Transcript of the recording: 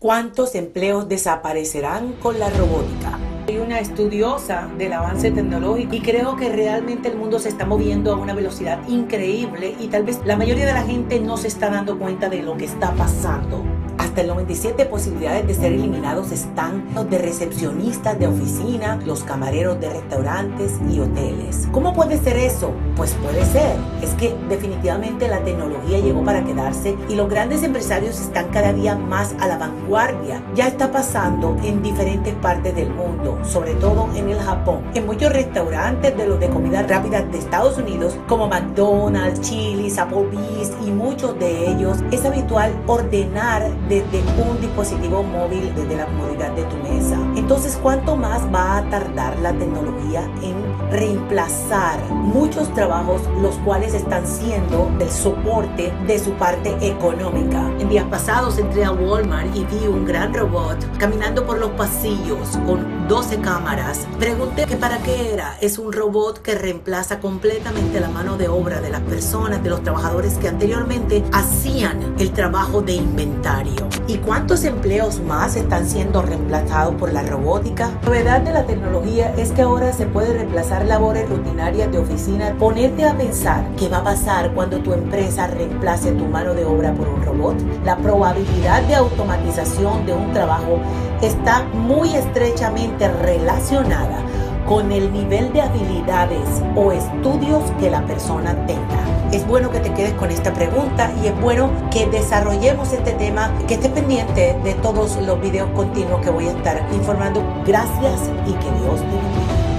¿Cuántos empleos desaparecerán con la robótica? Soy una estudiosa del avance tecnológico y creo que realmente el mundo se está moviendo a una velocidad increíble y tal vez la mayoría de la gente no se está dando cuenta de lo que está pasando. Hasta el 97 posibilidades de ser eliminados están los de recepcionistas de oficina, los camareros de restaurantes y hoteles. ¿Cómo puede ser eso? Pues puede ser. Es que definitivamente la tecnología llegó para quedarse y los grandes empresarios están cada día más a la vanguardia. Ya está pasando en diferentes partes del mundo, sobre todo en el Japón. En muchos restaurantes de los de comida rápida de Estados Unidos, como McDonald's, Chili's, Applebee's y muchos de ellos, es habitual ordenar de de un dispositivo móvil desde la comodidad de tu mesa. Entonces, ¿cuánto más va a tardar la tecnología en reemplazar muchos trabajos los cuales están siendo del soporte de su parte económica? En días pasados entré a Walmart y vi un gran robot caminando por los pasillos con 12 cámaras. Pregunté que para qué era. Es un robot que reemplaza completamente la mano de obra de las personas, de los trabajadores que anteriormente hacían el trabajo de inventario. ¿Y cuántos empleos más están siendo reemplazados por la robótica? La novedad de la tecnología es que ahora se puede reemplazar labores rutinarias de oficina. Ponerte a pensar qué va a pasar cuando tu empresa reemplace tu mano de obra por un robot. La probabilidad de automatización de un trabajo está muy estrechamente relacionada con el nivel de habilidades o estudios que la persona tenga. Es bueno que te quedes con esta pregunta y es bueno que desarrollemos este tema, que estés pendiente de todos los videos continuos que voy a estar informando. Gracias y que Dios te bendiga.